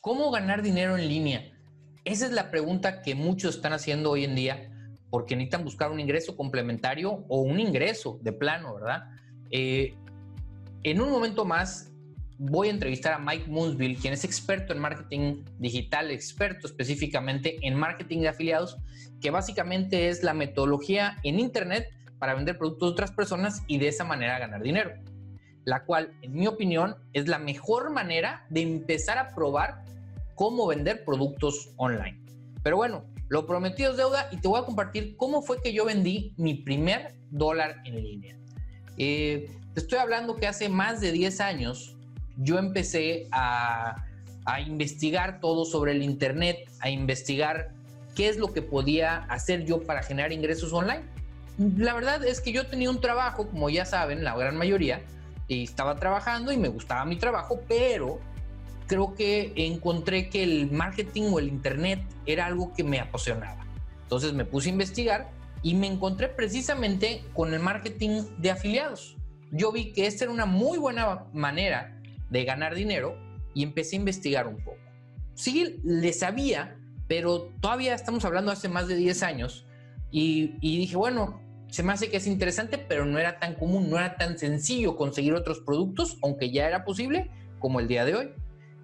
¿Cómo ganar dinero en línea? Esa es la pregunta que muchos están haciendo hoy en día porque necesitan buscar un ingreso complementario o un ingreso de plano, ¿verdad? Eh, en un momento más voy a entrevistar a Mike Moonsville, quien es experto en marketing digital, experto específicamente en marketing de afiliados, que básicamente es la metodología en Internet para vender productos de otras personas y de esa manera ganar dinero. La cual, en mi opinión, es la mejor manera de empezar a probar cómo vender productos online. Pero bueno, lo prometido es deuda y te voy a compartir cómo fue que yo vendí mi primer dólar en línea. Eh, te estoy hablando que hace más de 10 años yo empecé a, a investigar todo sobre el Internet, a investigar qué es lo que podía hacer yo para generar ingresos online. La verdad es que yo tenía un trabajo, como ya saben, la gran mayoría, estaba trabajando y me gustaba mi trabajo, pero creo que encontré que el marketing o el internet era algo que me apasionaba. Entonces me puse a investigar y me encontré precisamente con el marketing de afiliados. Yo vi que esta era una muy buena manera de ganar dinero y empecé a investigar un poco. Sí, le sabía, pero todavía estamos hablando hace más de 10 años y, y dije, bueno, se me hace que es interesante, pero no era tan común, no era tan sencillo conseguir otros productos, aunque ya era posible, como el día de hoy.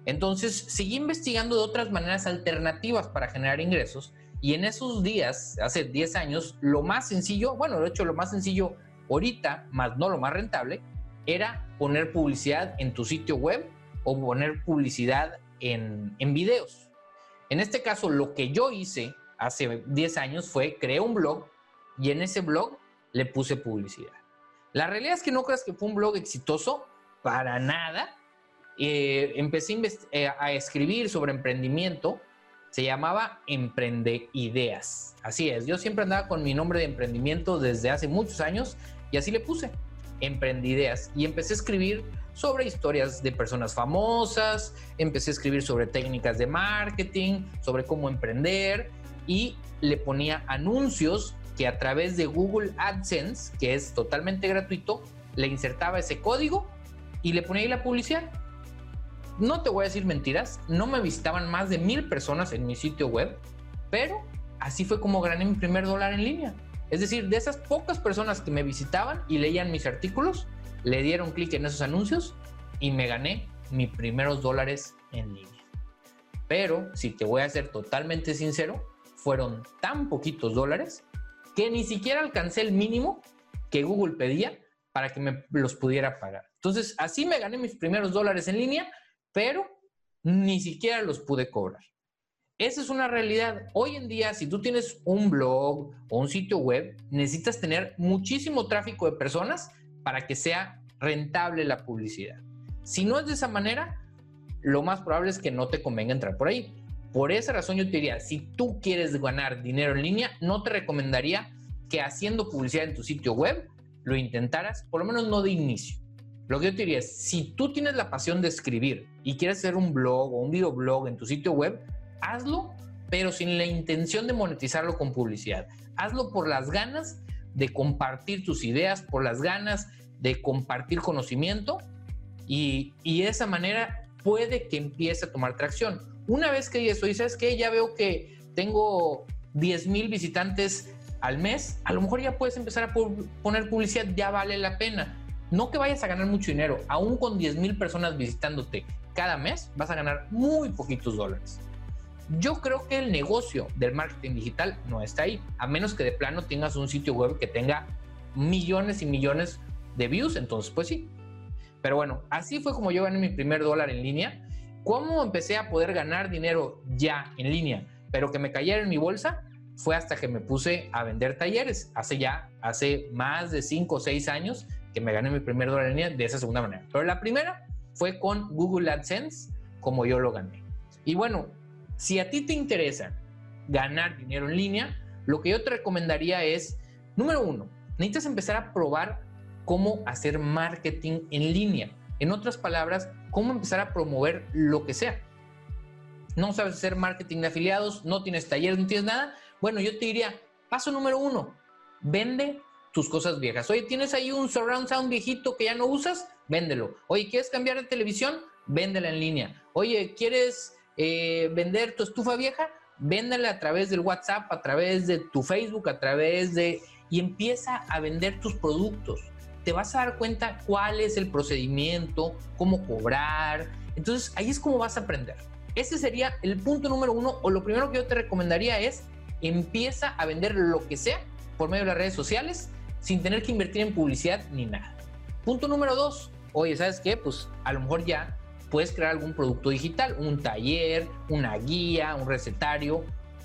Entonces seguí investigando de otras maneras alternativas para generar ingresos y en esos días, hace 10 años, lo más sencillo, bueno, de hecho lo más sencillo ahorita, más no lo más rentable, era poner publicidad en tu sitio web o poner publicidad en, en videos. En este caso, lo que yo hice hace 10 años fue creé un blog y en ese blog le puse publicidad. La realidad es que no creas que fue un blog exitoso, para nada, eh, empecé eh, a escribir sobre emprendimiento. Se llamaba Emprende Ideas. Así es, yo siempre andaba con mi nombre de emprendimiento desde hace muchos años y así le puse Emprende Ideas. Y empecé a escribir sobre historias de personas famosas, empecé a escribir sobre técnicas de marketing, sobre cómo emprender y le ponía anuncios que a través de Google AdSense, que es totalmente gratuito, le insertaba ese código y le ponía ahí la publicidad no te voy a decir mentiras, no me visitaban más de mil personas en mi sitio web, pero así fue como gané mi primer dólar en línea. Es decir, de esas pocas personas que me visitaban y leían mis artículos, le dieron clic en esos anuncios y me gané mis primeros dólares en línea. Pero, si te voy a ser totalmente sincero, fueron tan poquitos dólares que ni siquiera alcancé el mínimo que Google pedía para que me los pudiera pagar. Entonces, así me gané mis primeros dólares en línea pero ni siquiera los pude cobrar. Esa es una realidad. Hoy en día, si tú tienes un blog o un sitio web, necesitas tener muchísimo tráfico de personas para que sea rentable la publicidad. Si no es de esa manera, lo más probable es que no te convenga entrar por ahí. Por esa razón yo te diría, si tú quieres ganar dinero en línea, no te recomendaría que haciendo publicidad en tu sitio web lo intentaras, por lo menos no de inicio. Lo que yo te diría es, si tú tienes la pasión de escribir y quieres hacer un blog o un videoblog en tu sitio web, hazlo, pero sin la intención de monetizarlo con publicidad. Hazlo por las ganas de compartir tus ideas, por las ganas de compartir conocimiento y, y de esa manera puede que empiece a tomar tracción. Una vez que eso, sabes que ya veo que tengo 10 mil visitantes al mes, a lo mejor ya puedes empezar a poner publicidad, ya vale la pena no que vayas a ganar mucho dinero, aún con 10 mil personas visitándote cada mes, vas a ganar muy poquitos dólares. Yo creo que el negocio del marketing digital no está ahí, a menos que de plano tengas un sitio web que tenga millones y millones de views, entonces pues sí. Pero bueno, así fue como yo gané mi primer dólar en línea. ¿Cómo empecé a poder ganar dinero ya en línea, pero que me cayera en mi bolsa? Fue hasta que me puse a vender talleres, hace ya, hace más de 5 o 6 años que me gané mi primer dólar en línea de esa segunda manera. Pero la primera fue con Google AdSense, como yo lo gané. Y bueno, si a ti te interesa ganar dinero en línea, lo que yo te recomendaría es, número uno, necesitas empezar a probar cómo hacer marketing en línea. En otras palabras, cómo empezar a promover lo que sea. No sabes hacer marketing de afiliados, no tienes talleres, no tienes nada. Bueno, yo te diría, paso número uno, vende tus cosas viejas. Oye, tienes ahí un surround sound viejito que ya no usas, véndelo. Oye, ¿quieres cambiar de televisión? Véndela en línea. Oye, ¿quieres eh, vender tu estufa vieja, véndale a través del WhatsApp, a través de tu Facebook, a través de... y empieza a vender tus productos. Te vas a dar cuenta cuál es el procedimiento, cómo cobrar. Entonces ahí es como vas a aprender. Ese sería el punto número uno o lo primero que yo te recomendaría es empieza a vender lo que sea por medio de las redes sociales sin tener que invertir en publicidad ni nada. Punto número dos, oye, ¿sabes qué? Pues a lo mejor ya puedes crear algún producto digital, un taller, una guía, un recetario,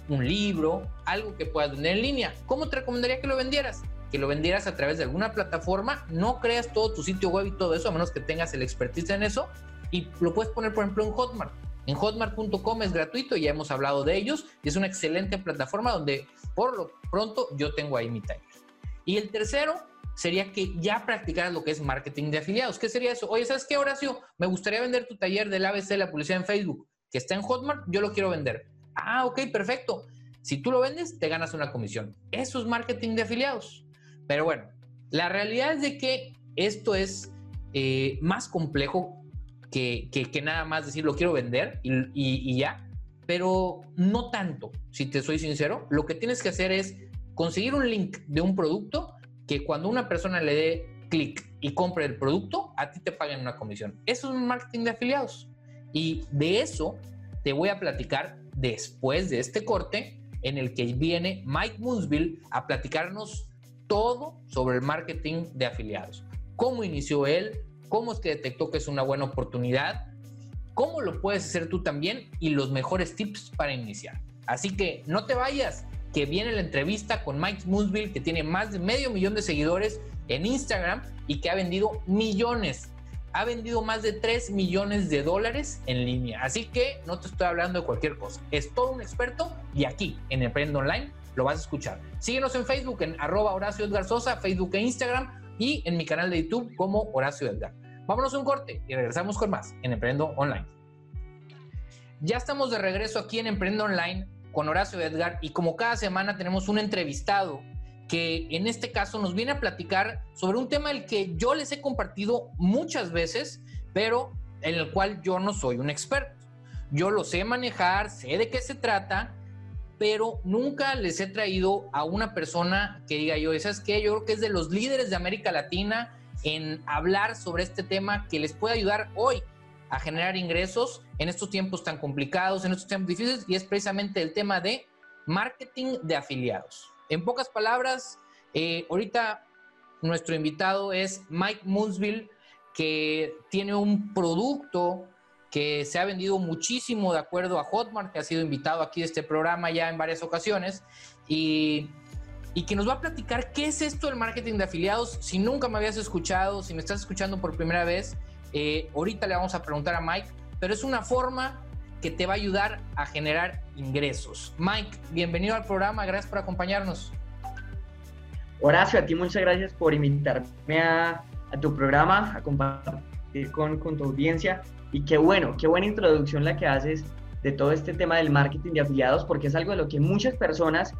un libro, algo que puedas vender en línea. ¿Cómo te recomendaría que lo vendieras? Que lo vendieras a través de alguna plataforma, no creas todo tu sitio web y todo eso, a menos que tengas el expertise en eso, y lo puedes poner, por ejemplo, en Hotmart. En hotmart.com es gratuito, ya hemos hablado de ellos, y es una excelente plataforma donde por lo pronto yo tengo ahí mi taller. Y el tercero sería que ya practicaras lo que es marketing de afiliados. ¿Qué sería eso? Oye, ¿sabes qué, Horacio? Me gustaría vender tu taller del ABC de la publicidad en Facebook, que está en Hotmart, yo lo quiero vender. Ah, ok, perfecto. Si tú lo vendes, te ganas una comisión. Eso es marketing de afiliados. Pero bueno, la realidad es de que esto es eh, más complejo que, que, nada más decir lo quiero vender y, y ya, pero no tanto, si te soy sincero. Lo que tienes que hacer es conseguir un link de un producto que cuando una persona le dé clic y compre el producto, a ti te paguen una comisión. Eso es un marketing de afiliados. Y de eso te voy a platicar después de este corte en el que viene Mike Moonsville a platicarnos todo sobre el marketing de afiliados. Cómo inició él, cómo es que detectó que es una buena oportunidad, cómo lo puedes hacer tú también y los mejores tips para iniciar. Así que no te vayas, que viene la entrevista con Mike Moonsville, que tiene más de medio millón de seguidores en Instagram y que ha vendido millones. Ha vendido más de 3 millones de dólares en línea. Así que no te estoy hablando de cualquier cosa. Es todo un experto y aquí en Emprende Online lo vas a escuchar. Síguenos en Facebook en arroba Horacio Edgar Sosa, Facebook e Instagram y en mi canal de YouTube como Horacio Edgar. Vámonos a un corte y regresamos con más en Emprendo Online. Ya estamos de regreso aquí en Emprendo Online con Horacio Edgar y como cada semana tenemos un entrevistado que en este caso nos viene a platicar sobre un tema el que yo les he compartido muchas veces, pero en el cual yo no soy un experto. Yo lo sé manejar, sé de qué se trata, pero nunca les he traído a una persona que diga yo, ¿sabes qué? Yo creo que es de los líderes de América Latina en hablar sobre este tema que les puede ayudar hoy a generar ingresos en estos tiempos tan complicados, en estos tiempos difíciles, y es precisamente el tema de marketing de afiliados. En pocas palabras, eh, ahorita nuestro invitado es Mike Moonsville, que tiene un producto que se ha vendido muchísimo de acuerdo a Hotmart, que ha sido invitado aquí a este programa ya en varias ocasiones, y, y que nos va a platicar qué es esto del marketing de afiliados. Si nunca me habías escuchado, si me estás escuchando por primera vez, eh, ahorita le vamos a preguntar a Mike, pero es una forma que te va a ayudar a generar ingresos. Mike, bienvenido al programa, gracias por acompañarnos. Horacio, a ti muchas gracias por invitarme a, tu programa, a compartir con, con, tu audiencia. Y qué bueno, qué buena introducción la que haces de todo este tema del marketing de afiliados, porque es algo de lo que muchas personas,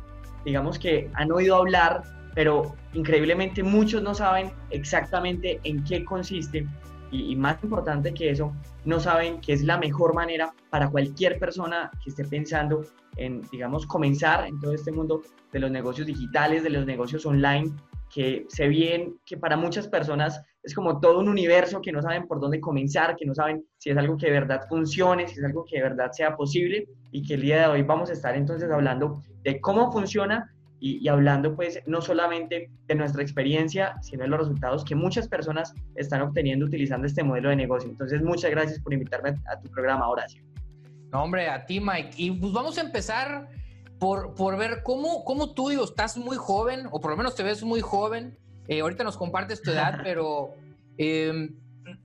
digamos que han oído hablar, pero increíblemente muchos no saben exactamente en qué consiste. Y, más importante que eso, no saben que es la mejor manera para cualquier persona que esté pensando en, digamos, comenzar en todo este mundo de los negocios digitales, de los negocios online, que se bien que para muchas personas es como todo un universo que no saben por dónde comenzar, que no saben si es algo que de verdad funcione, si es algo que de verdad sea posible y que el día de hoy vamos a estar entonces hablando de cómo funciona y, hablando pues no solamente de nuestra experiencia, sino de los resultados que muchas personas están obteniendo utilizando este modelo de negocio. Entonces, muchas gracias por invitarme a tu programa, Horacio. No, hombre, a ti, Mike. Y pues vamos a empezar por, por ver cómo, cómo tú, digo, estás muy joven, o por lo menos te ves muy joven. Eh, ahorita nos compartes tu edad, pero em,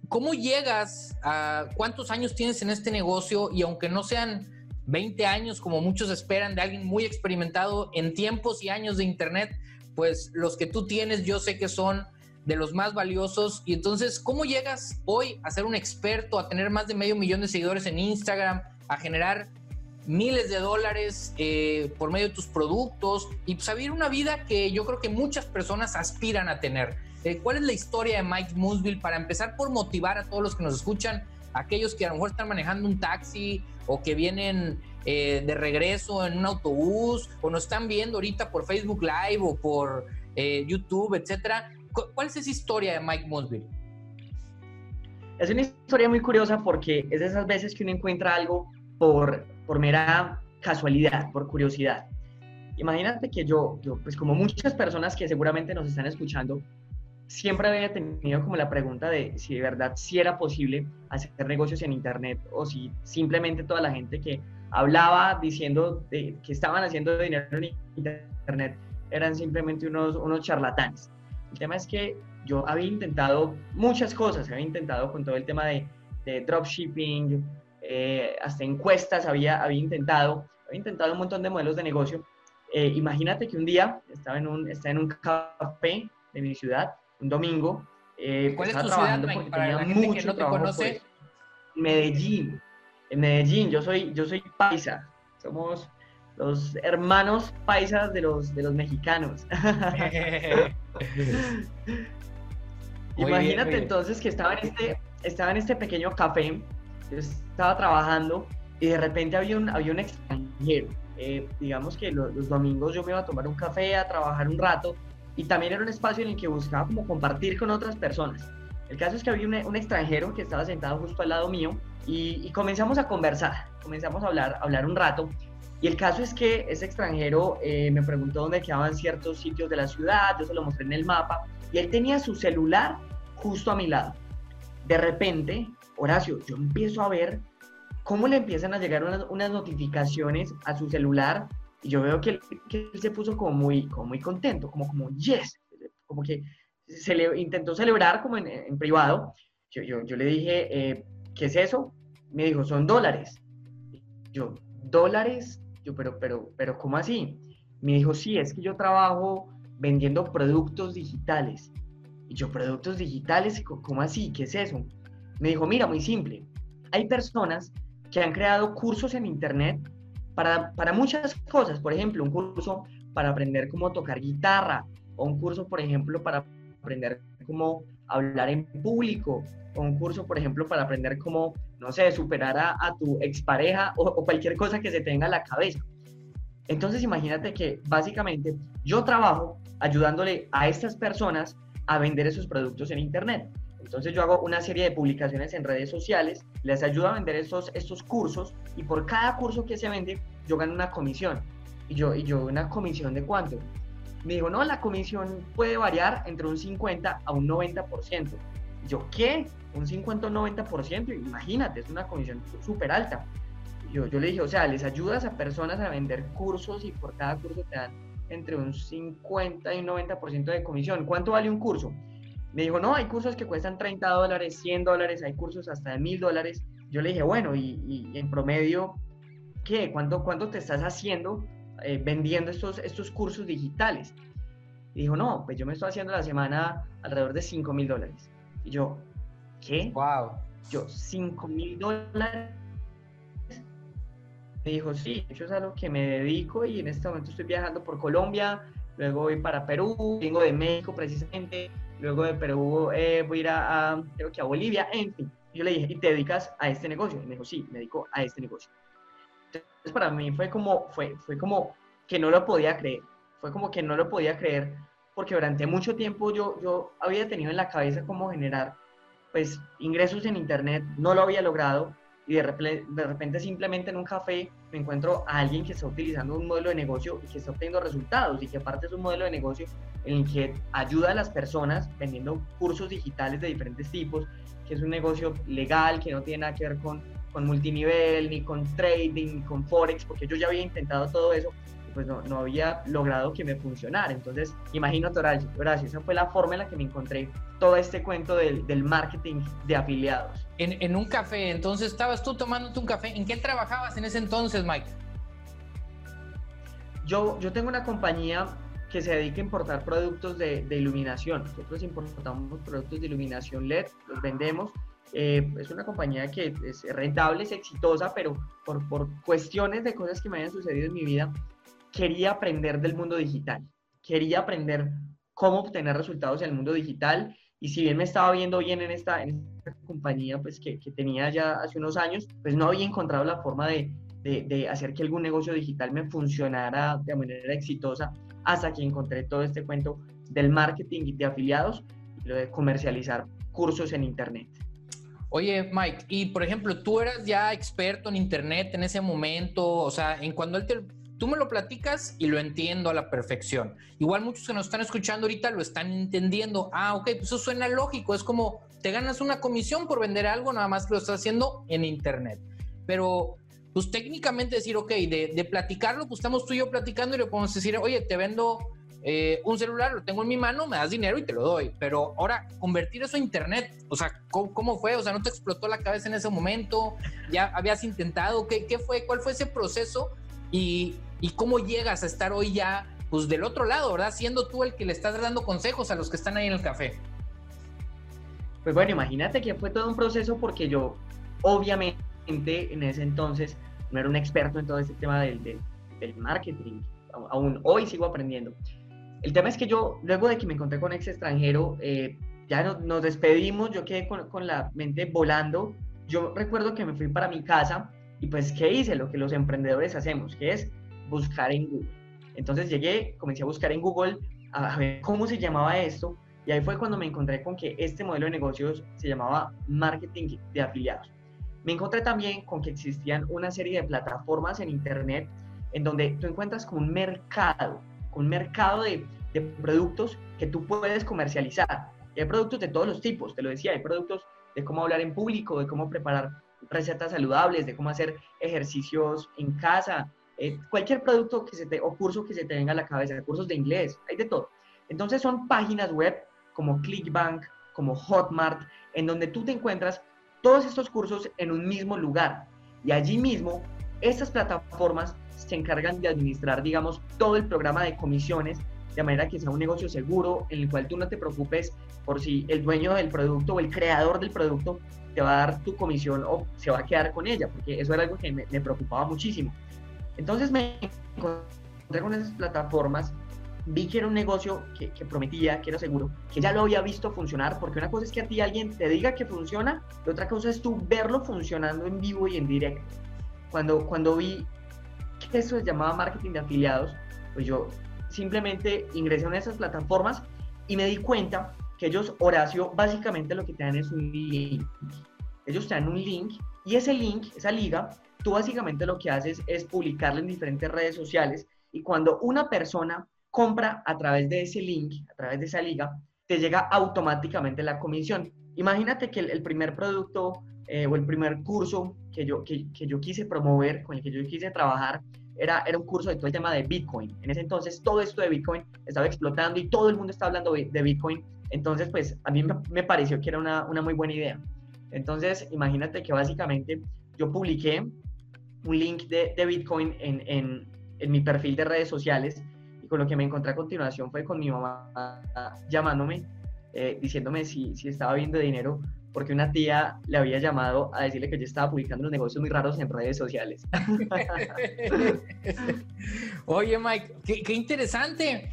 ¿cómo llegas a cuántos años tienes en este negocio? Y aunque no sean 20 años, como muchos esperan, de alguien muy experimentado en tiempos y años de Internet, pues los que tú tienes yo sé que son de los más valiosos. Y entonces, ¿cómo llegas hoy a ser un experto, a tener más de medio millón de seguidores en Instagram, a generar miles de dólares eh, por medio de tus productos y pues, a una vida que yo creo que muchas personas aspiran a tener? Eh, ¿Cuál es la historia de Mike Moonsville para empezar por motivar a todos los que nos escuchan, aquellos que a lo mejor están manejando un taxi, o que vienen eh, de regreso en un autobús o nos están viendo ahorita por Facebook Live o por YouTube, etcétera. ¿Cuál es esa historia de Mike Mosby? Es una historia muy curiosa porque es de esas veces que uno encuentra algo por, por mera casualidad, por curiosidad. Imagínate que yo, yo, pues como muchas personas que seguramente nos están escuchando, siempre había tenido como la pregunta de si de verdad si era posible hacer negocios en Internet o si simplemente toda la gente que hablaba diciendo que estaban haciendo dinero en Internet eran simplemente unos, unos charlatanes. El tema es que yo había intentado muchas cosas, había intentado con todo el tema de, de dropshipping, eh, hasta encuestas había, había intentado, había intentado un montón de modelos de negocio. Eh, imagínate que un día estaba en un, estaba en un café de mi ciudad, un domingo. Eh, ¿Cuál es tu ciudad, Para la gente que no te conoce. Medellín. En Medellín, yo soy, yo soy paisa. Somos los hermanos paisas de los, de los mexicanos. Imagínate entonces que estaba en, este, estaba en este pequeño café, yo estaba trabajando y de repente había un, había un extranjero. Eh, digamos que los domingos yo me iba a tomar un café, a trabajar un rato y también era un espacio en el que buscaba como compartir con otras personas. El caso es que había un, extranjero que estaba sentado justo al lado mío y, comenzamos a conversar, comenzamos a hablar, a hablar un rato y el caso es que ese extranjero eh, me preguntó dónde quedaban ciertos sitios de la ciudad, yo se lo mostré en el mapa, y él tenía su celular justo a mi lado. De repente, Horacio, yo empiezo a ver cómo le empiezan a llegar unas, notificaciones a su celular, y yo veo que él, que él se puso como muy, como muy contento, como, como, yes, como que se le intentó celebrar como en, privado. Yo, yo, yo, le dije, eh, ¿qué es eso? Me dijo, son dólares. Yo, ¿dólares? pero, pero, pero, ¿cómo así? Me dijo, sí, es que yo trabajo vendiendo productos digitales. Y yo, productos digitales, ¿cómo así? ¿Qué es eso? Me dijo, mira, muy simple. Hay personas que han creado cursos en Internet para, para muchas cosas. Por ejemplo, un curso para aprender cómo tocar guitarra, o un curso, por ejemplo, para aprender cómo hablar en público, o un curso, por ejemplo, para aprender cómo, no sé, superar a, tu expareja o, o cualquier cosa que se tenga en la cabeza. Entonces, imagínate que básicamente yo trabajo ayudándole a estas personas a vender esos productos en Internet. Entonces yo hago una serie de publicaciones en redes sociales, les ayudo a vender estos, estos cursos y por cada curso que se vende yo gano una comisión. Y yo, y yo una comisión de cuánto? Me dijo, no, la comisión puede variar entre un 50 a un 90%. yo, ¿qué? Un 50 o un 90%, imagínate, es una comisión súper alta. Yo, yo le dije, o sea, les ayudas a personas a vender cursos y por cada curso te dan entre un 50 y un 90% de comisión. ¿Cuánto vale un curso? Me dijo, no, hay cursos que cuestan 30 dólares, 100 dólares, hay cursos hasta de 1000 dólares. Yo le dije, bueno, y, en promedio, ¿qué? ¿Cuánto, cuánto te estás haciendo eh, vendiendo estos, estos cursos digitales? Y dijo, no, pues yo me estoy haciendo la semana alrededor de 5 mil dólares. Y yo, ¿qué? Wow. Yo, 5 mil dólares. Me dijo, sí, eso es a lo que me dedico y en este momento estoy viajando por Colombia, luego voy para Perú, vengo de México precisamente, luego de Perú eh, voy a ir a, creo que a Bolivia, en fin. Yo le dije, ¿y te dedicas a este negocio? Y me dijo, sí, me dedico a este negocio. Entonces para mí fue como, fue, fue como que no lo podía creer, fue como que no lo podía creer porque durante mucho tiempo yo, yo había tenido en la cabeza cómo generar pues ingresos en internet, no lo había logrado y de repente, de repente simplemente en un café me encuentro a alguien que está utilizando un modelo de negocio y que está obteniendo resultados y que aparte es un modelo de negocio en el que ayuda a las personas vendiendo cursos digitales de diferentes tipos, que es un negocio legal, que no tiene nada que ver con, con multinivel, ni con trading, ni con forex, porque yo ya había intentado todo eso pues no, no había logrado que me funcionara. Entonces, imagínate, Horacio, Horacio, esa fue la forma en la que me encontré todo este cuento del, del marketing de afiliados. En, en, un café, entonces estabas tú tomándote un café. ¿En qué trabajabas en ese entonces, Mike? Yo, yo tengo una compañía que se dedica a importar productos de, de iluminación. Nosotros importamos productos de iluminación LED, los vendemos. Eh, es una compañía que es rentable, es exitosa, pero por, por cuestiones de cosas que me hayan sucedido en mi vida, quería aprender del mundo digital, quería aprender cómo obtener resultados en el mundo digital y si bien me estaba viendo bien en esta, compañía pues que, que, tenía ya hace unos años, pues no había encontrado la forma de, de, de, hacer que algún negocio digital me funcionara de manera exitosa hasta que encontré todo este cuento del marketing de afiliados y lo de comercializar cursos en Internet. Oye, Mike, y por ejemplo, tú eras ya experto en Internet en ese momento, o sea, en cuando él te, tú me lo platicas y lo entiendo a la perfección. Igual muchos que nos están escuchando ahorita lo están entendiendo. Ah, ok, pues eso suena lógico, es como te ganas una comisión por vender algo, nada más que lo estás haciendo en Internet. Pero pues técnicamente decir, ok, de, platicarlo, pues estamos tú y yo platicando y le podemos decir, oye, te vendo eh, un celular, lo tengo en mi mano, me das dinero y te lo doy. Pero ahora, convertir eso a internet, o sea, ¿cómo, fue? O sea, ¿no te explotó la cabeza en ese momento? ¿Ya habías intentado? ¿Qué, qué fue? ¿Cuál fue ese proceso? Y, y, cómo llegas a estar hoy ya, pues del otro lado, ¿verdad? Siendo tú el que le estás dando consejos a los que están ahí en el café. Pues bueno, imagínate que fue todo un proceso porque yo, obviamente, en ese entonces, no era un experto en todo este tema del, del, del marketing. Aún hoy sigo aprendiendo. El tema es que yo, luego de que me encontré con ex extranjero, eh, ya nos despedimos, yo quedé con, con, la mente volando. Yo recuerdo que me fui para mi casa y pues, ¿qué hice? Lo que los emprendedores hacemos, que es buscar en Google. Entonces llegué, comencé a buscar en Google a ver cómo se llamaba esto y ahí fue cuando me encontré con que este modelo de negocios se llamaba marketing de afiliados. Me encontré también con que existían una serie de plataformas en Internet en donde tú encuentras como un mercado un mercado de, de productos que tú puedes comercializar. Y hay productos de todos los tipos, te lo decía, hay productos de cómo hablar en público, de cómo preparar recetas saludables, de cómo hacer ejercicios en casa, eh, cualquier producto que se te, o curso que se te venga a la cabeza, cursos de inglés, hay de todo. Entonces son páginas web como Clickbank, como Hotmart, en donde tú te encuentras todos estos cursos en un mismo lugar. Y allí mismo, estas plataformas se encargan de administrar, digamos, todo el programa de comisiones, de manera que sea un negocio seguro, en el cual tú no te preocupes por si el dueño del producto o el creador del producto te va a dar tu comisión o se va a quedar con ella, porque eso era algo que me, preocupaba muchísimo. Entonces me encontré con esas plataformas, vi que era un negocio que, que, prometía, que era seguro, que ya lo había visto funcionar, porque una cosa es que a ti alguien te diga que funciona, y otra cosa es tú verlo funcionando en vivo y en directo. Cuando, cuando vi que eso se llamaba marketing de afiliados, pues yo simplemente ingresé de esas plataformas y me di cuenta que ellos, Horacio, básicamente lo que te dan es un link. Ellos te dan un link y ese link, esa liga, tú básicamente lo que haces es publicarlo en diferentes redes sociales y cuando una persona compra a través de ese link, a través de esa liga, te llega automáticamente la comisión. Imagínate que el, primer producto eh, o el primer curso que yo, que, yo quise promover, con el que yo quise trabajar, era, era un curso de todo el tema de Bitcoin. En ese entonces todo esto de Bitcoin estaba explotando y todo el mundo estaba hablando de Bitcoin. Entonces, pues a mí me, pareció que era una, una, muy buena idea. Entonces, imagínate que básicamente yo publiqué un link de, de Bitcoin en, en, en, mi perfil de redes sociales y con lo que me encontré a continuación fue con mi mamá llamándome, eh, diciéndome si, si estaba viendo dinero porque una tía le había llamado a decirle que yo estaba publicando unos negocios muy raros en redes sociales. Oye, Mike, qué, interesante.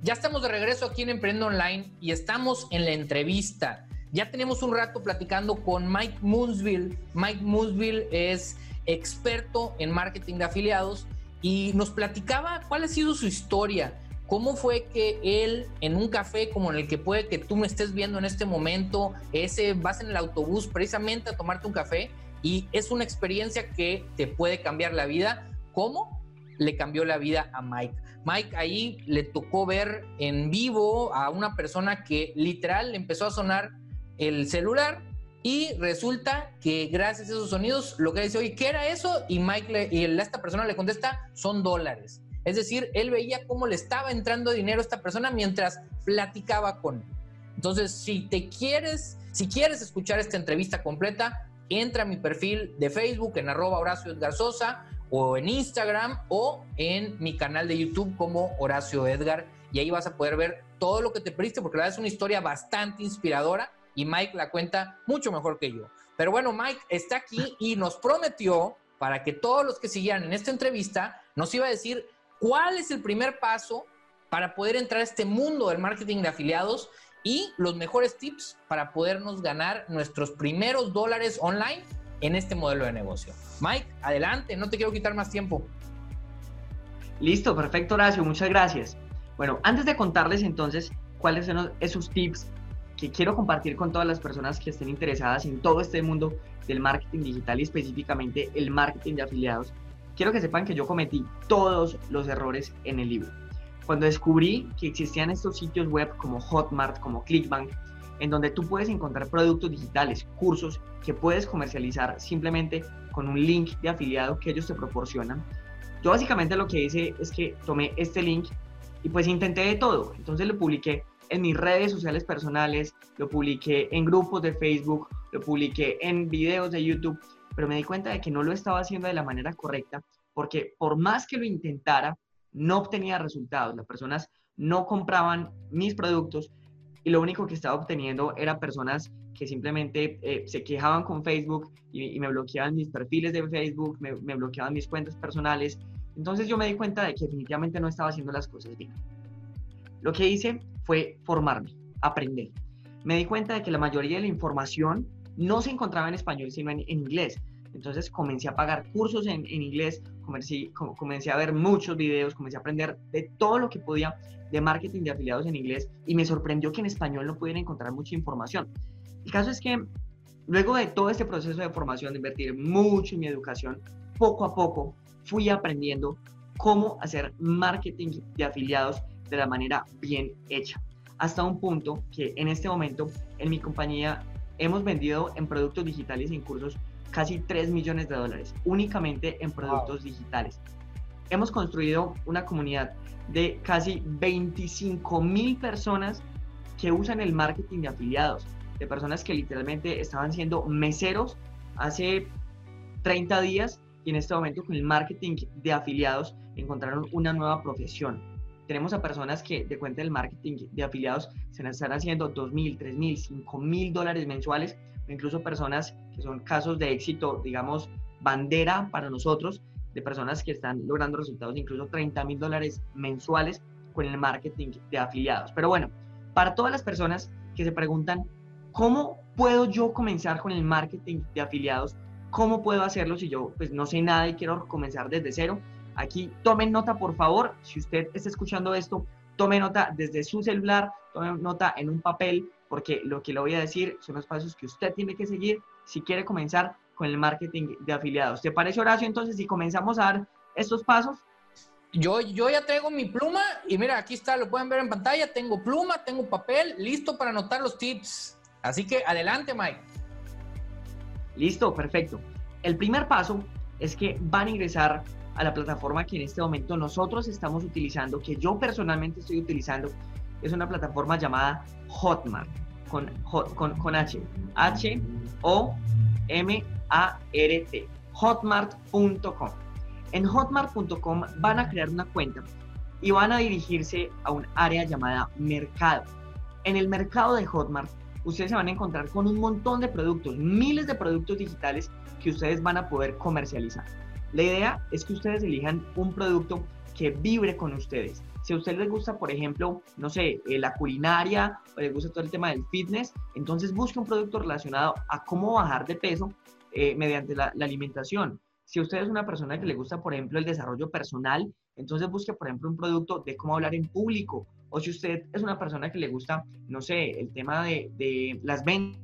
Ya estamos de regreso aquí en Emprendo Online y estamos en la entrevista. Ya tenemos un rato platicando con Mike Moonsville. Mike Moonsville es experto en marketing de afiliados y nos platicaba cuál ha sido su historia ¿Cómo fue que él, en un café como en el que puede que tú me estés viendo en este momento, ese vas en el autobús precisamente a tomarte un café y es una experiencia que te puede cambiar la vida? ¿Cómo le cambió la vida a Mike? Mike ahí le tocó ver en vivo a una persona que literal empezó a sonar el celular y resulta que gracias a esos sonidos lo que dice, oye, ¿qué era eso? Y Mike y esta persona le contesta, son dólares. Es decir, él veía cómo le estaba entrando dinero a esta persona mientras platicaba con él. Entonces, si te quieres, si quieres escuchar esta entrevista completa, entra a mi perfil de Facebook en arroba Horacio Edgar Sosa o en Instagram o en mi canal de YouTube como Horacio Edgar y ahí vas a poder ver todo lo que te perdiste porque la verdad es una historia bastante inspiradora y Mike la cuenta mucho mejor que yo. Pero bueno, Mike está aquí y nos prometió para que todos los que siguieran en esta entrevista nos iba a decir ¿Cuál es el primer paso para poder entrar a este mundo del marketing de afiliados y los mejores tips para podernos ganar nuestros primeros dólares online en este modelo de negocio. Mike, adelante, no te quiero quitar más tiempo. Listo, perfecto Horacio, muchas gracias. Bueno, antes de contarles entonces cuáles son esos tips que quiero compartir con todas las personas que estén interesadas en todo este mundo del marketing digital y específicamente el marketing de afiliados, quiero que sepan que yo cometí todos los errores en el libro. Cuando descubrí que existían estos sitios web como Hotmart, como Clickbank, en donde tú puedes encontrar productos digitales, cursos que puedes comercializar simplemente con un link de afiliado que ellos te proporcionan. Yo básicamente lo que hice es que tomé este link y pues intenté de todo. Entonces lo publiqué en mis redes sociales personales, lo publiqué en grupos de Facebook, lo publiqué en videos de YouTube, pero me di cuenta de que no lo estaba haciendo de la manera correcta porque por más que lo intentara, no obtenía resultados, las personas no compraban mis productos y lo único que estaba obteniendo era personas que simplemente eh, se quejaban con Facebook y, me bloqueaban mis perfiles de Facebook, me, me bloqueaban mis cuentas personales. Entonces yo me di cuenta de que definitivamente no estaba haciendo las cosas bien. Lo que hice fue formarme, aprender. Me di cuenta de que la mayoría de la información no se encontraba en español, sino en, inglés. Entonces comencé a pagar cursos en, en inglés, comencé, comencé a ver muchos videos, comencé a aprender de todo lo que podía de marketing de afiliados en inglés y me sorprendió que en español no pudiera encontrar mucha información. El caso es que luego de todo este proceso de formación, de invertir mucho en mi educación, poco a poco fui aprendiendo cómo hacer marketing de afiliados de la manera bien hecha. Hasta un punto que en este momento en mi compañía hemos vendido en productos digitales y en cursos casi 3 millones de dólares, únicamente en productos digitales. Hemos construido una comunidad de casi 25 mil personas que usan el marketing de afiliados, de personas que literalmente estaban siendo meseros hace 30 días y en este momento con el marketing de afiliados encontraron una nueva profesión. Tenemos a personas que de cuenta del marketing de afiliados se están haciendo 2 mil, 3 mil, 5 mil dólares mensuales incluso personas que son casos de éxito, digamos, bandera para nosotros, de personas que están logrando resultados de incluso 30 mil dólares mensuales con el marketing de afiliados. Pero bueno, para todas las personas que se preguntan, ¿cómo puedo yo comenzar con el marketing de afiliados? ¿Cómo puedo hacerlo si yo pues no sé nada y quiero comenzar desde cero? Aquí tomen nota, por favor. Si usted está escuchando esto, tome nota desde su celular, tome nota en un papel, porque lo que le voy a decir son los pasos que usted tiene que seguir si quiere comenzar con el marketing de afiliados. ¿Te parece, Horacio, entonces, si comenzamos a dar estos pasos? Yo, yo ya tengo mi pluma y mira, aquí está, lo pueden ver en pantalla, tengo pluma, tengo papel, listo para anotar los tips. Así que adelante, Mike. Listo, perfecto. El primer paso es que van a ingresar a la plataforma que en este momento nosotros estamos utilizando, que yo personalmente estoy utilizando, es una plataforma llamada Hotmart con, con, con H. H-O-M-A-R-T. Hotmart.com. En hotmart.com van a crear una cuenta y van a dirigirse a un área llamada mercado. En el mercado de Hotmart, ustedes se van a encontrar con un montón de productos, miles de productos digitales que ustedes van a poder comercializar. La idea es que ustedes elijan un producto que vibre con ustedes, si a usted les gusta, por ejemplo, no sé, eh, la culinaria, o les gusta todo el tema del fitness, entonces busque un producto relacionado a cómo bajar de peso eh, mediante la, alimentación. Si usted es una persona que le gusta, por ejemplo, el desarrollo personal, entonces busque, por ejemplo, un producto de cómo hablar en público. O si usted es una persona que le gusta, no sé, el tema de, de las ventas,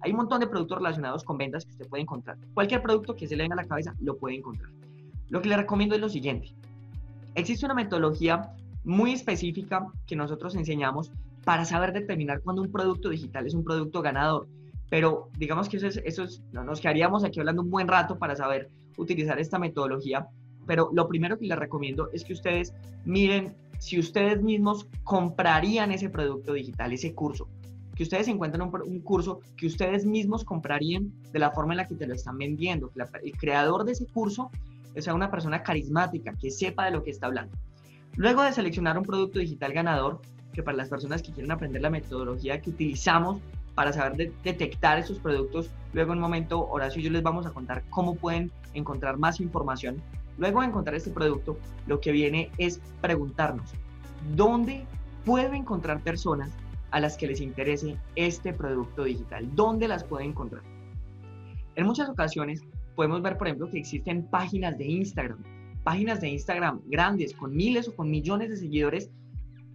hay un montón de productos relacionados con ventas que usted puede encontrar. Cualquier producto que se le venga a la cabeza lo puede encontrar. Lo que le recomiendo es lo siguiente. Existe una metodología muy específica que nosotros enseñamos para saber determinar cuando un producto digital es un producto ganador. Pero digamos que eso es, eso es, nos quedaríamos aquí hablando un buen rato para saber utilizar esta metodología. Pero lo primero que les recomiendo es que ustedes miren si ustedes mismos comprarían ese producto digital, ese curso. Que ustedes encuentren un, un curso que ustedes mismos comprarían de la forma en la que te lo están vendiendo. Que el creador de ese curso sea una persona carismática, que sepa de lo que está hablando. Luego de seleccionar un producto digital ganador, que para las personas que quieren aprender la metodología que utilizamos para saber detectar esos productos, luego en un momento Horacio y yo les vamos a contar cómo pueden encontrar más información. Luego de encontrar este producto, lo que viene es preguntarnos, ¿dónde puedo encontrar personas a las que les interese este producto digital. ¿Dónde las pueden encontrar? En muchas ocasiones podemos ver, por ejemplo, que existen páginas de Instagram, páginas de Instagram grandes con miles o con millones de seguidores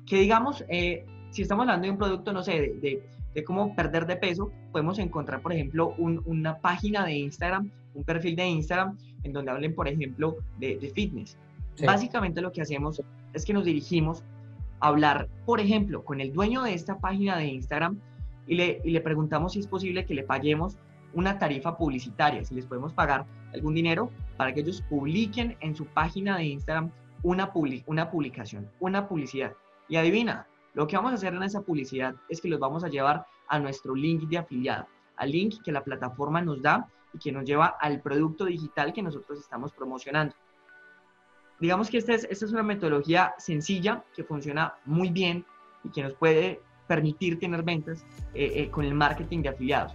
que digamos, eh, si estamos hablando de un producto, no sé, de, de, cómo perder de peso, podemos encontrar, por ejemplo, una página de Instagram, un perfil de Instagram en donde hablen, por ejemplo, de, fitness. Básicamente lo que hacemos es que nos dirigimos hablar, por ejemplo, con el dueño de esta página de Instagram y le, preguntamos si es posible que le paguemos una tarifa publicitaria, si les podemos pagar algún dinero para que ellos publiquen en su página de Instagram una, una publicación, una publicidad. Y adivina, lo que vamos a hacer en esa publicidad es que los vamos a llevar a nuestro link de afiliado, al link que la plataforma nos da y que nos lleva al producto digital que nosotros estamos promocionando. Digamos que esta es, esta es una metodología sencilla que funciona muy bien y que nos puede permitir tener ventas eh, eh, con el marketing de afiliados.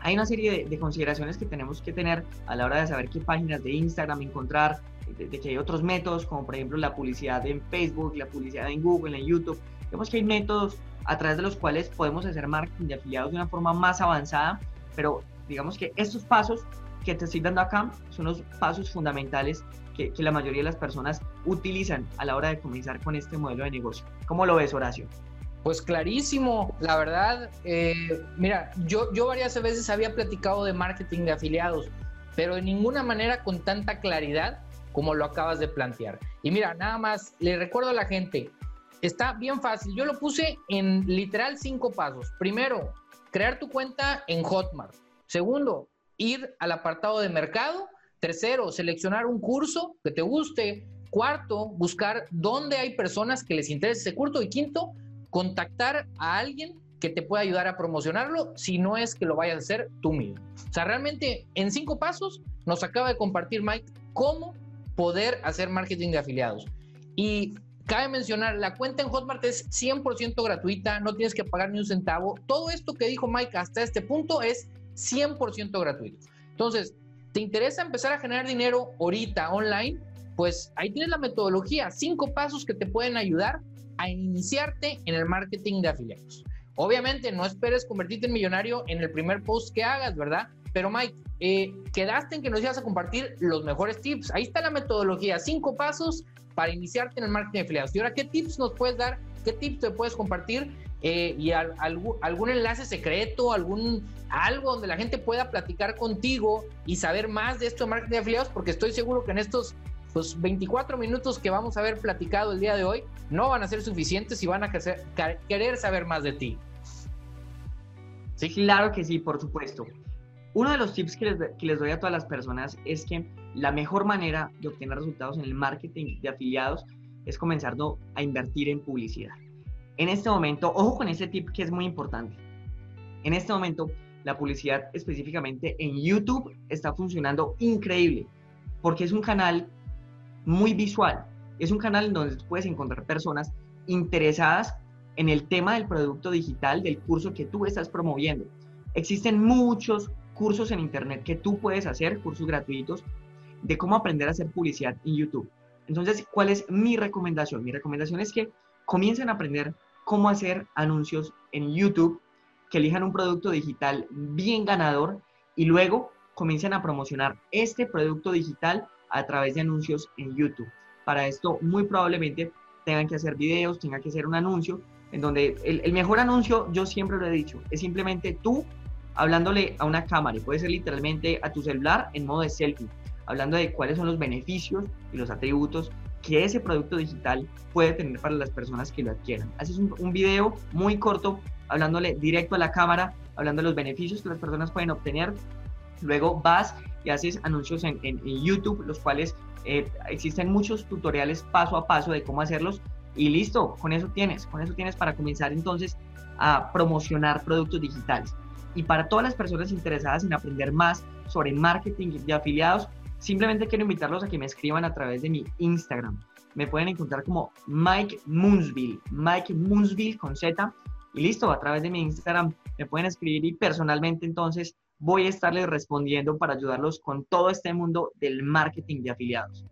Hay una serie de, consideraciones que tenemos que tener a la hora de saber qué páginas de Instagram encontrar, de, que hay otros métodos, como por ejemplo la publicidad en Facebook, la publicidad en Google, en YouTube. Vemos que hay métodos a través de los cuales podemos hacer marketing de afiliados de una forma más avanzada, pero digamos que estos pasos que te estoy dando acá son los pasos fundamentales que, la mayoría de las personas utilizan a la hora de comenzar con este modelo de negocio. ¿Cómo lo ves, Horacio? Pues clarísimo, la verdad. Eh, mira, yo, yo varias veces había platicado de marketing de afiliados, pero de ninguna manera con tanta claridad como lo acabas de plantear. Y mira, nada más, le recuerdo a la gente, está bien fácil. Yo lo puse en literal cinco pasos. Primero, crear tu cuenta en Hotmart. Segundo, ir al apartado de mercado. Tercero, seleccionar un curso que te guste. Cuarto, buscar dónde hay personas que les interese ese curso. Y quinto, contactar a alguien que te pueda ayudar a promocionarlo si no es que lo vayas a hacer tú mismo. O sea, realmente en cinco pasos nos acaba de compartir Mike cómo poder hacer marketing de afiliados. Y cabe mencionar, la cuenta en Hotmart es 100% gratuita, no tienes que pagar ni un centavo. Todo esto que dijo Mike hasta este punto es 100% gratuito. Entonces, ¿te interesa empezar a generar dinero ahorita online? Pues ahí tienes la metodología, cinco pasos que te pueden ayudar a iniciarte en el marketing de afiliados. Obviamente no esperes convertirte en millonario en el primer post que hagas, ¿verdad? Pero Mike, eh, quedaste en que nos ibas a compartir los mejores tips. Ahí está la metodología, cinco pasos para iniciarte en el marketing de afiliados. Y ahora, ¿qué tips nos puedes dar? ¿Qué tips te puedes compartir? Eh, y algún enlace secreto, algún algo donde la gente pueda platicar contigo y saber más de esto de marketing de afiliados, porque estoy seguro que en estos pues 24 minutos que vamos a haber platicado el día de hoy no van a ser suficientes y van a querer saber más de ti. Sí, claro que sí, por supuesto. Uno de los tips que les, que les, doy a todas las personas es que la mejor manera de obtener resultados en el marketing de afiliados es comenzar a invertir en publicidad. En este momento, ojo con este tip que es muy importante. En este momento, la publicidad específicamente en YouTube está funcionando increíble porque es un canal muy visual. Es un canal en donde puedes encontrar personas interesadas en el tema del producto digital del curso que tú estás promoviendo. Existen muchos cursos en Internet que tú puedes hacer, cursos gratuitos, de cómo aprender a hacer publicidad en YouTube. Entonces, ¿cuál es mi recomendación? Mi recomendación es que comiencen a aprender cómo hacer anuncios en YouTube, que elijan un producto digital bien ganador y luego comiencen a promocionar este producto digital a través de anuncios en YouTube. Para esto, muy probablemente tengan que hacer videos, tengan que hacer un anuncio, en donde el, mejor anuncio, yo siempre lo he dicho, es simplemente tú hablándole a una cámara, y puede ser literalmente a tu celular en modo de selfie, hablando de cuáles son los beneficios y los atributos que ese producto digital puede tener para las personas que lo adquieran. Haces un, un video muy corto, hablándole directo a la cámara, hablando de los beneficios que las personas pueden obtener. Luego vas y haces anuncios en, YouTube, los cuales eh, existen muchos tutoriales paso a paso de cómo hacerlos y listo, con eso tienes, con eso tienes para comenzar entonces a promocionar productos digitales. Y para todas las personas interesadas en aprender más sobre marketing de afiliados, simplemente quiero invitarlos a que me escriban a través de mi Instagram. Me pueden encontrar como Mike Moonsville, Mike Moonsville con Z. Y listo, a través de mi Instagram me pueden escribir y personalmente entonces voy a estarles respondiendo para ayudarlos con todo este mundo del marketing de afiliados.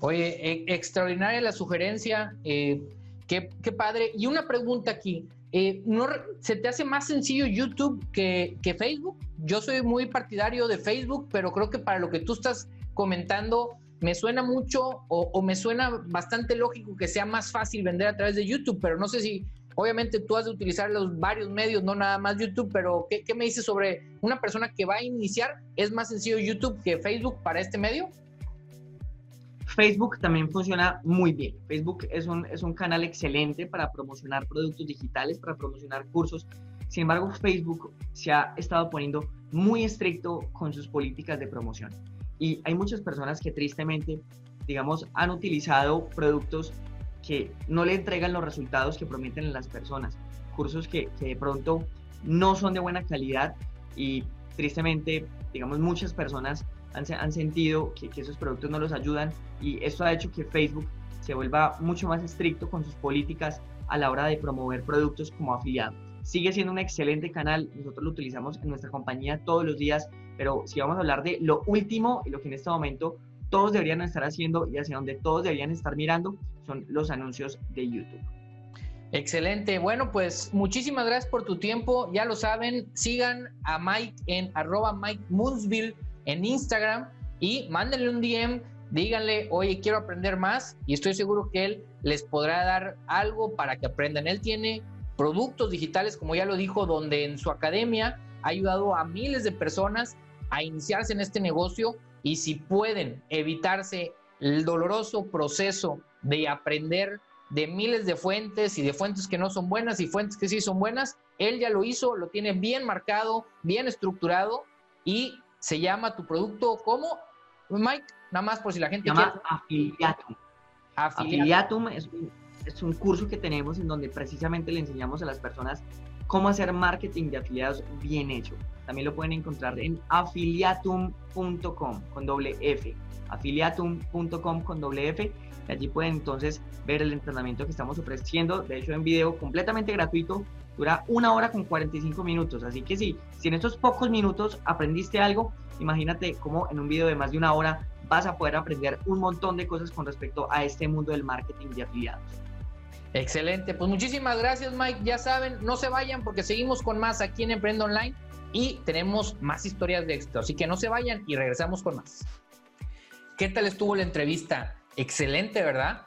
Oye, e, extraordinaria la sugerencia, eh, qué, padre. Y una pregunta aquí, eh, ¿no, ¿se te hace más sencillo YouTube que, que Facebook? Yo soy muy partidario de Facebook, pero creo que para lo que tú estás comentando, me suena mucho o, me suena bastante lógico que sea más fácil vender a través de YouTube, pero no sé si, obviamente tú has de utilizar los varios medios, no nada más YouTube, pero ¿qué, me dices sobre una persona que va a iniciar? ¿Es más sencillo YouTube que Facebook para este medio? Facebook también funciona muy bien. Facebook es un, es un canal excelente para promocionar productos digitales, para promocionar cursos. Sin embargo, Facebook se ha estado poniendo muy estricto con sus políticas de promoción. Y hay muchas personas que tristemente, digamos, han utilizado productos que no le entregan los resultados que prometen a las personas, cursos que, que de pronto no son de buena calidad y tristemente, digamos, muchas personas han, han sentido que, que, esos productos no los ayudan y esto ha hecho que Facebook se vuelva mucho más estricto con sus políticas a la hora de promover productos como afiliado. Sigue siendo un excelente canal, nosotros lo utilizamos en nuestra compañía todos los días pero si vamos a hablar de lo último y lo que en este momento todos deberían estar haciendo y hacia donde todos deberían estar mirando, son los anuncios de YouTube. Excelente. Bueno, pues muchísimas gracias por tu tiempo. Ya lo saben, sigan a Mike en arroba Mike Moonsville en Instagram y mándenle un DM, díganle, oye, quiero aprender más y estoy seguro que él les podrá dar algo para que aprendan. Él tiene productos digitales, como ya lo dijo, donde en su academia ha ayudado a miles de personas a iniciarse en este negocio y si pueden evitarse el doloroso proceso de aprender de miles de fuentes y de fuentes que no son buenas y fuentes que sí son buenas, él ya lo hizo, lo tiene bien marcado, bien estructurado y se llama tu producto como Mike, nada más por si la gente se llama Afiliatum. Afiliatum, es, es un curso que tenemos en donde precisamente le enseñamos a las personas cómo hacer marketing de afiliados bien hecho. También lo pueden encontrar en afiliatum.com con doble F. Afiliatum.com con doble F. Y allí pueden entonces ver el entrenamiento que estamos ofreciendo. De hecho, en video completamente gratuito. Dura una hora con 45 minutos. Así que sí, si en estos pocos minutos aprendiste algo, imagínate cómo en un video de más de una hora vas a poder aprender un montón de cosas con respecto a este mundo del marketing de afiliados. Excelente, pues muchísimas gracias Mike. Ya saben, no se vayan porque seguimos con más aquí en Emprendo Online y tenemos más historias de éxito. Así que no se vayan y regresamos con más. ¿Qué tal estuvo la entrevista? Excelente, ¿verdad?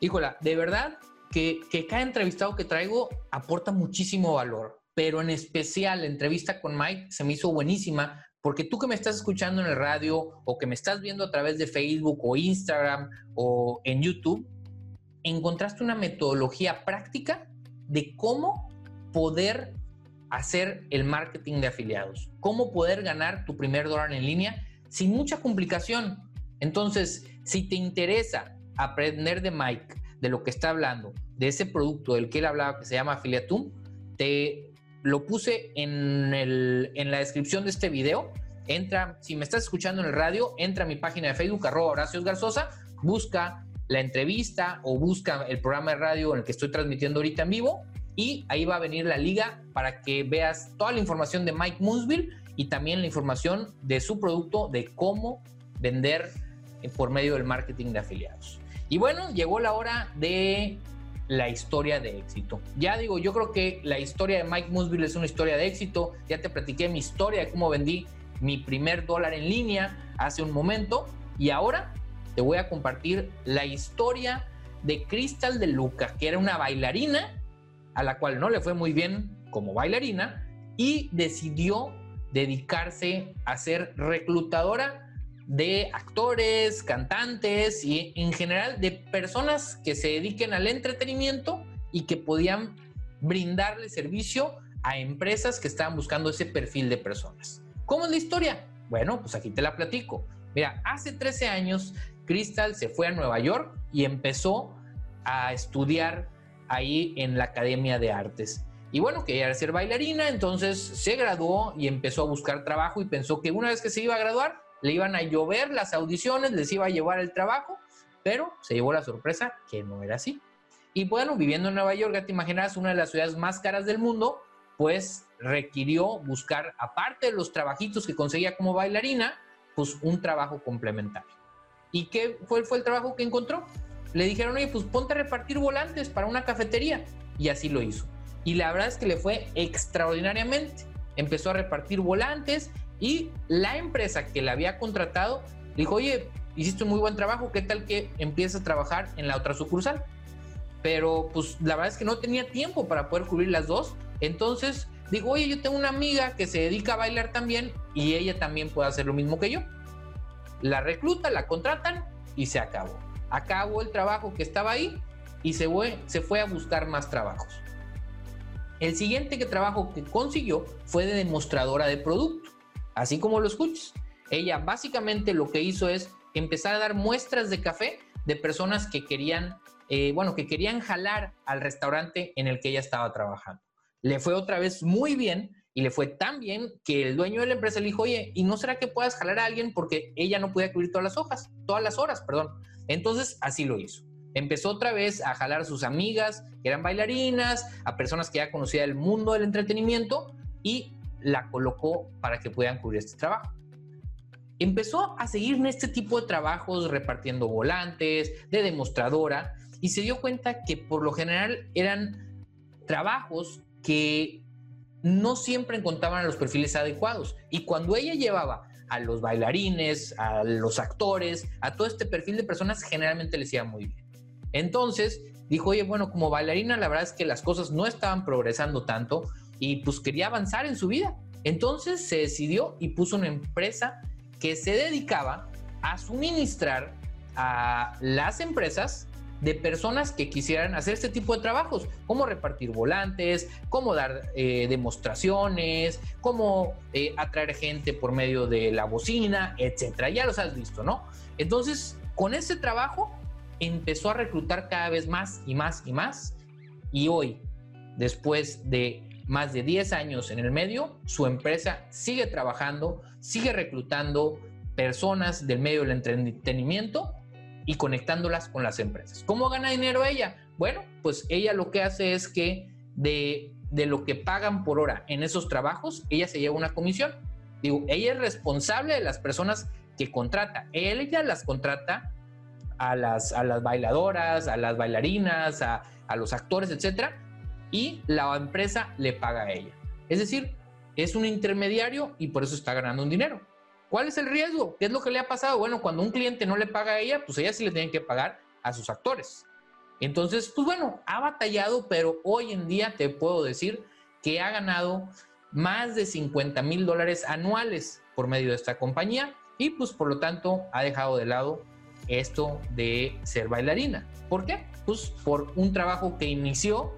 Híjola, de verdad que, que cada entrevistado que traigo aporta muchísimo valor, pero en especial la entrevista con Mike se me hizo buenísima porque tú que me estás escuchando en el radio o que me estás viendo a través de Facebook o Instagram o en YouTube, encontraste una metodología práctica de cómo poder hacer el marketing de afiliados, cómo poder ganar tu primer dólar en línea sin mucha complicación. Entonces, si te interesa aprender de Mike, de lo que está hablando, de ese producto del que él hablaba que se llama Afiliatum, te lo puse en, en la descripción de este video. Entra, si me estás escuchando en el radio, entra a mi página de Facebook, arroba Horacio Garzosa, busca la entrevista o busca el programa de radio en el que estoy transmitiendo ahorita en vivo y ahí va a venir la liga para que veas toda la información de Mike Moonsville y también la información de su producto, de cómo vender por medio del marketing de afiliados. Y bueno, llegó la hora de la historia de éxito. Ya digo, yo creo que la historia de Mike Moonsville es una historia de éxito. Ya te platiqué mi historia de cómo vendí mi primer dólar en línea hace un momento y ahora te voy a compartir la historia de Crystal de Luca, que era una bailarina a la cual no le fue muy bien como bailarina y decidió dedicarse a ser reclutadora de actores, cantantes y en general de personas que se dediquen al entretenimiento y que podían brindarle servicio a empresas que estaban buscando ese perfil de personas. ¿Cómo es la historia? Bueno, pues aquí te la platico. Mira, hace 13 años Crystal se fue a Nueva York y empezó a estudiar ahí en la Academia de Artes. Y bueno, quería ser bailarina, entonces se graduó y empezó a buscar trabajo y pensó que una vez que se iba a graduar, le iban a llover las audiciones, les iba a llevar el trabajo, pero se llevó la sorpresa que no era así. Y bueno, viviendo en Nueva York, ya te imaginas, una de las ciudades más caras del mundo, pues requirió buscar, aparte de los trabajitos que conseguía como bailarina, pues un trabajo complementario. ¿Y qué fue, fue el trabajo que encontró? Le dijeron, oye, pues ponte a repartir volantes para una cafetería. Y así lo hizo. y la verdad es que le fue extraordinariamente. Empezó a repartir volantes y la empresa que la había contratado dijo, oye, hiciste un muy buen trabajo, ¿qué tal que empiezas a trabajar en la otra sucursal? Pero pues la verdad es que no tenía tiempo para poder cubrir las dos. Entonces digo, oye, yo tengo una amiga que se dedica a bailar también y ella también puede hacer lo mismo que yo. La recluta, la contratan y se acabó. Acabó el trabajo que estaba ahí y se fue, se fue a buscar más trabajos. El siguiente trabajo que consiguió fue de demostradora de producto, así como lo escuchas. Ella básicamente lo que hizo es empezar a dar muestras de café de personas que querían, eh, bueno, que querían jalar al restaurante en el que ella estaba trabajando. Le fue otra vez muy bien y le fue tan bien que el dueño de la empresa le dijo, oye, ¿y no será que puedas jalar a alguien porque ella no podía cubrir todas las hojas, todas las horas, perdón? Entonces así lo hizo empezó otra vez a jalar a sus amigas, que eran bailarinas, a personas que ya conocía el mundo del entretenimiento y la colocó para que puedan cubrir este trabajo. Empezó a seguir en este tipo de trabajos repartiendo volantes, de demostradora, y se dio cuenta que por lo general eran trabajos que no siempre encontraban los perfiles adecuados. Y cuando ella llevaba a los bailarines, a los actores, a todo este perfil de personas, generalmente les iba muy bien. Entonces dijo, oye, bueno, como bailarina la verdad es que las cosas no estaban progresando tanto y pues quería avanzar en su vida. Entonces se decidió y puso una empresa que se dedicaba a suministrar a las empresas de personas que quisieran hacer este tipo de trabajos, como repartir volantes, como dar eh, demostraciones, como eh, atraer gente por medio de la bocina, etcétera. Ya los has visto, ¿no? Entonces, con ese trabajo empezó a reclutar cada vez más y más y más. Y hoy, después de más de 10 años en el medio, su empresa sigue trabajando, sigue reclutando personas del medio del entretenimiento y conectándolas con las empresas. ¿Cómo gana dinero ella? Bueno, pues ella lo que hace es que de, de lo que pagan por hora en esos trabajos, ella se lleva una comisión. Digo, ella es responsable de las personas que contrata. Ella las contrata a las, a las bailadoras, a las bailarinas, a, a los actores, etcétera, y la empresa le paga a ella. Es decir, es un intermediario y por eso está ganando un dinero. ¿Cuál es el riesgo? ¿Qué es lo que le ha pasado? Bueno, cuando un cliente no le paga a ella, pues ella sí le tiene que pagar a sus actores. Entonces, pues bueno, ha batallado, pero hoy en día te puedo decir que ha ganado más de 50 mil dólares anuales por medio de esta compañía y pues por lo tanto ha dejado de lado esto de ser bailarina. ¿Por qué? Pues por un trabajo que inició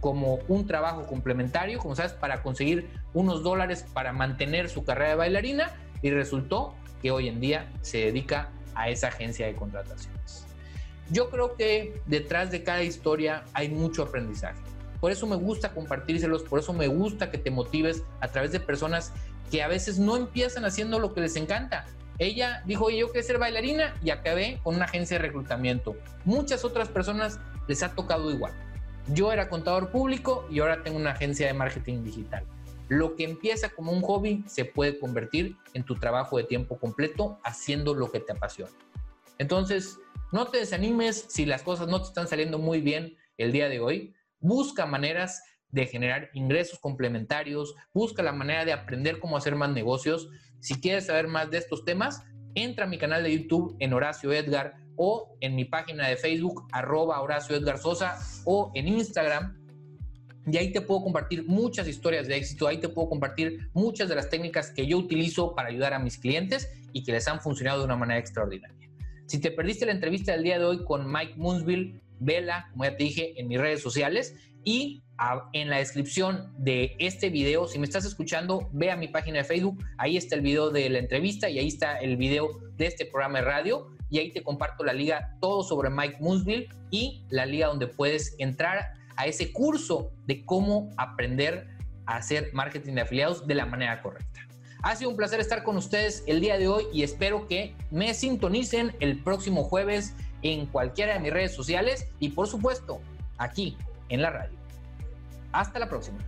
como un trabajo complementario, como sabes, para conseguir unos dólares para mantener su carrera de bailarina y resultó que hoy en día se dedica a esa agencia de contrataciones. Yo creo que detrás de cada historia hay mucho aprendizaje. Por eso me gusta compartírselos, por eso me gusta que te motives a través de personas que a veces no empiezan haciendo lo que les encanta, ella dijo, oye, yo quiero ser bailarina y acabé con una agencia de reclutamiento. Muchas otras personas les ha tocado igual. Yo era contador público y ahora tengo una agencia de marketing digital. Lo que empieza como un hobby se puede convertir en tu trabajo de tiempo completo haciendo lo que te apasiona. Entonces, no te desanimes si las cosas no te están saliendo muy bien el día de hoy. Busca maneras de generar ingresos complementarios, busca la manera de aprender cómo hacer más negocios si quieres saber más de estos temas, entra a mi canal de YouTube en Horacio Edgar o en mi página de Facebook arroba Horacio Edgar Sosa o en Instagram. Y ahí te puedo compartir muchas historias de éxito, ahí te puedo compartir muchas de las técnicas que yo utilizo para ayudar a mis clientes y que les han funcionado de una manera extraordinaria. Si te perdiste la entrevista del día de hoy con Mike Moonsville, vela, como ya te dije, en mis redes sociales y en la descripción de este video, si me estás escuchando, ve a mi página de Facebook, ahí está el video de la entrevista y ahí está el video de este programa de radio y ahí te comparto la liga todo sobre Mike Moonsville y la liga donde puedes entrar a ese curso de cómo aprender a hacer marketing de afiliados de la manera correcta. Ha sido un placer estar con ustedes el día de hoy y espero que me sintonicen el próximo jueves en cualquiera de mis redes sociales y por supuesto aquí en la radio. Hasta la próxima.